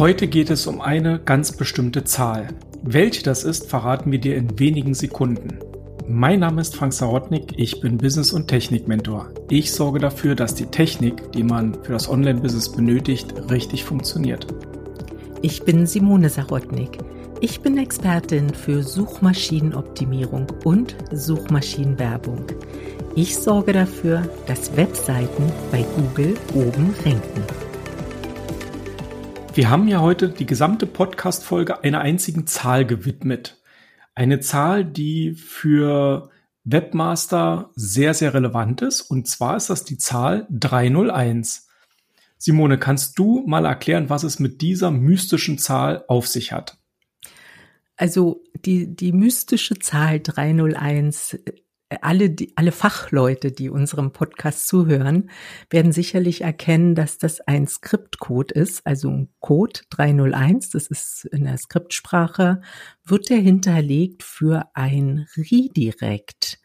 Heute geht es um eine ganz bestimmte Zahl. Welche das ist, verraten wir dir in wenigen Sekunden. Mein Name ist Frank Sarotnik, ich bin Business- und Technik-Mentor. Ich sorge dafür, dass die Technik, die man für das Online-Business benötigt, richtig funktioniert. Ich bin Simone Sarotnik. Ich bin Expertin für Suchmaschinenoptimierung und Suchmaschinenwerbung. Ich sorge dafür, dass Webseiten bei Google oben ranken. Wir haben ja heute die gesamte Podcast-Folge einer einzigen Zahl gewidmet. Eine Zahl, die für Webmaster sehr, sehr relevant ist. Und zwar ist das die Zahl 301. Simone, kannst du mal erklären, was es mit dieser mystischen Zahl auf sich hat? Also die, die mystische Zahl 301 alle, die, alle Fachleute, die unserem Podcast zuhören, werden sicherlich erkennen, dass das ein Skriptcode ist, also ein Code 301, das ist in der Skriptsprache, wird der hinterlegt für ein Redirect.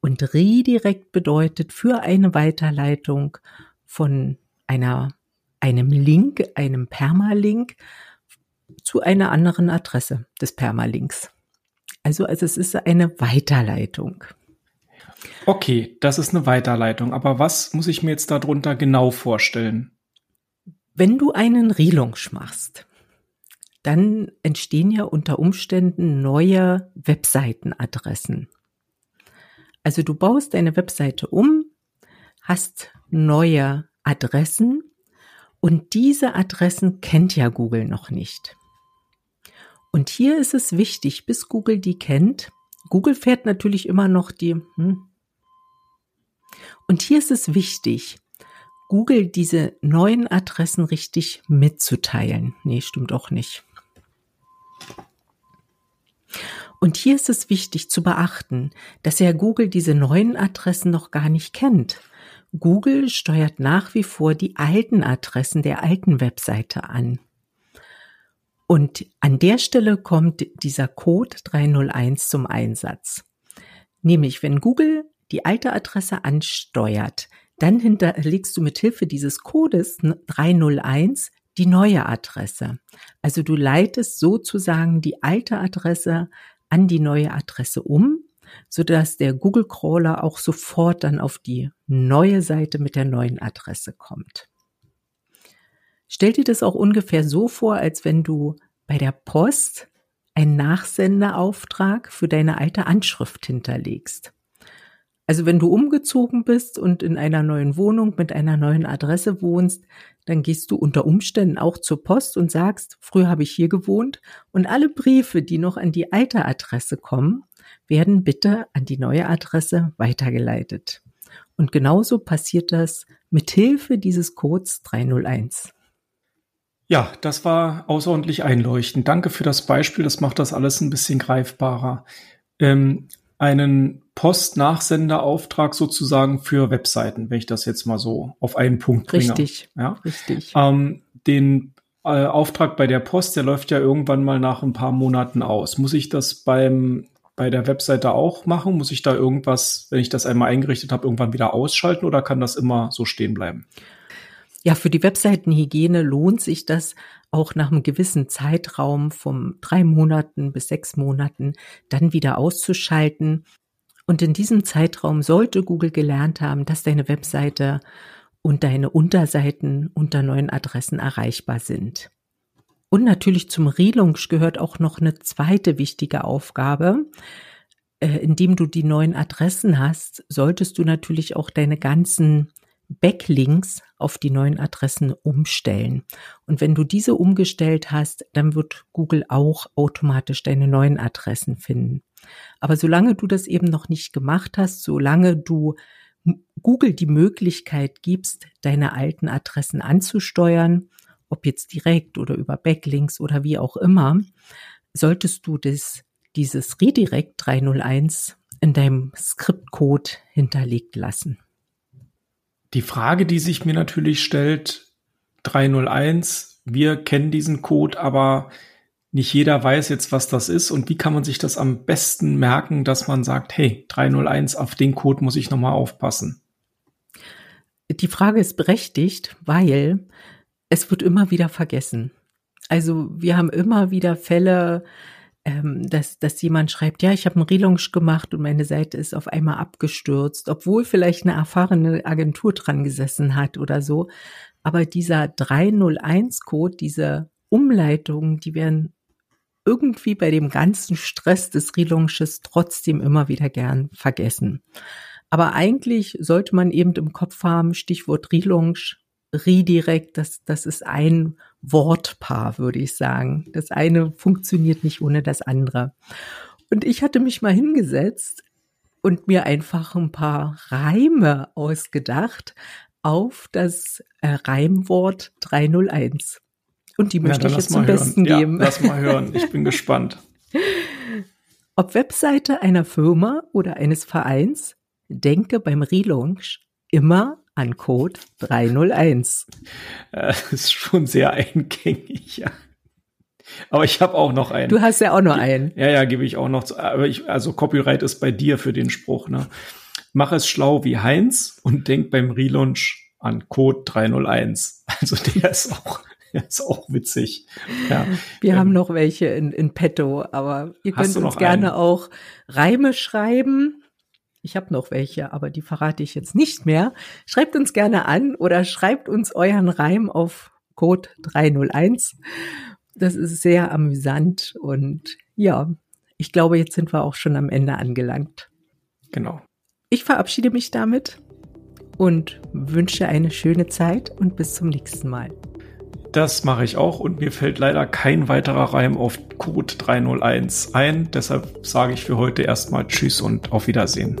Und Redirect bedeutet für eine Weiterleitung von einer, einem Link, einem Permalink zu einer anderen Adresse des Permalinks. Also, also es ist eine Weiterleitung. Okay, das ist eine Weiterleitung. Aber was muss ich mir jetzt darunter genau vorstellen? Wenn du einen Relaunch machst, dann entstehen ja unter Umständen neue Webseitenadressen. Also du baust deine Webseite um, hast neue Adressen und diese Adressen kennt ja Google noch nicht. Und hier ist es wichtig, bis Google die kennt. Google fährt natürlich immer noch die, hm, und hier ist es wichtig, Google diese neuen Adressen richtig mitzuteilen. Nee, stimmt auch nicht. Und hier ist es wichtig zu beachten, dass ja Google diese neuen Adressen noch gar nicht kennt. Google steuert nach wie vor die alten Adressen der alten Webseite an. Und an der Stelle kommt dieser Code 301 zum Einsatz. Nämlich, wenn Google die alte Adresse ansteuert, dann hinterlegst du mit Hilfe dieses Codes 301 die neue Adresse. Also du leitest sozusagen die alte Adresse an die neue Adresse um, sodass der Google Crawler auch sofort dann auf die neue Seite mit der neuen Adresse kommt. Stell dir das auch ungefähr so vor, als wenn du bei der Post einen Nachsenderauftrag für deine alte Anschrift hinterlegst. Also wenn du umgezogen bist und in einer neuen Wohnung mit einer neuen Adresse wohnst, dann gehst du unter Umständen auch zur Post und sagst, früher habe ich hier gewohnt und alle Briefe, die noch an die alte Adresse kommen, werden bitte an die neue Adresse weitergeleitet. Und genauso passiert das mit Hilfe dieses Codes 301. Ja, das war außerordentlich einleuchtend. Danke für das Beispiel. Das macht das alles ein bisschen greifbarer. Ähm, einen Postnachsenderauftrag sozusagen für Webseiten, wenn ich das jetzt mal so auf einen Punkt bringe. Richtig, ja? richtig. Ähm, den äh, Auftrag bei der Post, der läuft ja irgendwann mal nach ein paar Monaten aus. Muss ich das beim bei der Webseite auch machen? Muss ich da irgendwas, wenn ich das einmal eingerichtet habe, irgendwann wieder ausschalten oder kann das immer so stehen bleiben? Ja, für die Webseitenhygiene lohnt sich das auch nach einem gewissen Zeitraum von drei Monaten bis sechs Monaten dann wieder auszuschalten. Und in diesem Zeitraum sollte Google gelernt haben, dass deine Webseite und deine Unterseiten unter neuen Adressen erreichbar sind. Und natürlich zum Relaunch gehört auch noch eine zweite wichtige Aufgabe. Äh, indem du die neuen Adressen hast, solltest du natürlich auch deine ganzen Backlinks auf die neuen Adressen umstellen. Und wenn du diese umgestellt hast, dann wird Google auch automatisch deine neuen Adressen finden. Aber solange du das eben noch nicht gemacht hast, solange du Google die Möglichkeit gibst, deine alten Adressen anzusteuern, ob jetzt direkt oder über Backlinks oder wie auch immer, solltest du das, dieses Redirect 301 in deinem Skriptcode hinterlegt lassen. Die Frage, die sich mir natürlich stellt, 301, wir kennen diesen Code, aber nicht jeder weiß jetzt, was das ist und wie kann man sich das am besten merken, dass man sagt, hey, 301, auf den Code muss ich nochmal aufpassen. Die Frage ist berechtigt, weil es wird immer wieder vergessen. Also wir haben immer wieder Fälle, ähm, dass, dass jemand schreibt, ja, ich habe einen Relaunch gemacht und meine Seite ist auf einmal abgestürzt, obwohl vielleicht eine erfahrene Agentur dran gesessen hat oder so. Aber dieser 301-Code, diese Umleitungen, die werden irgendwie bei dem ganzen Stress des Relaunches trotzdem immer wieder gern vergessen. Aber eigentlich sollte man eben im Kopf haben, Stichwort Relaunch, Redirect, das, das ist ein Wortpaar, würde ich sagen. Das eine funktioniert nicht ohne das andere. Und ich hatte mich mal hingesetzt und mir einfach ein paar Reime ausgedacht auf das äh, Reimwort 301. Und die möchte ja, ich jetzt zum hören. Besten ja, geben. Lass mal hören, ich bin gespannt. Ob Webseite einer Firma oder eines Vereins, denke beim Relaunch immer an Code 301. Das ist schon sehr eingängig, ja. Aber ich habe auch noch einen. Du hast ja auch noch einen. Ja, ja, gebe ich auch noch. Zu, aber ich, also Copyright ist bei dir für den Spruch. Ne? Mach es schlau wie Heinz und denk beim Relaunch an Code 301. Also der ist auch, der ist auch witzig. Ja. Wir ähm, haben noch welche in, in petto, aber ihr könnt uns gerne einen? auch Reime schreiben ich habe noch welche, aber die verrate ich jetzt nicht mehr. Schreibt uns gerne an oder schreibt uns euren Reim auf Code 301. Das ist sehr amüsant und ja, ich glaube, jetzt sind wir auch schon am Ende angelangt. Genau. Ich verabschiede mich damit und wünsche eine schöne Zeit und bis zum nächsten Mal. Das mache ich auch und mir fällt leider kein weiterer Reim auf Code 301 ein. Deshalb sage ich für heute erstmal Tschüss und auf Wiedersehen.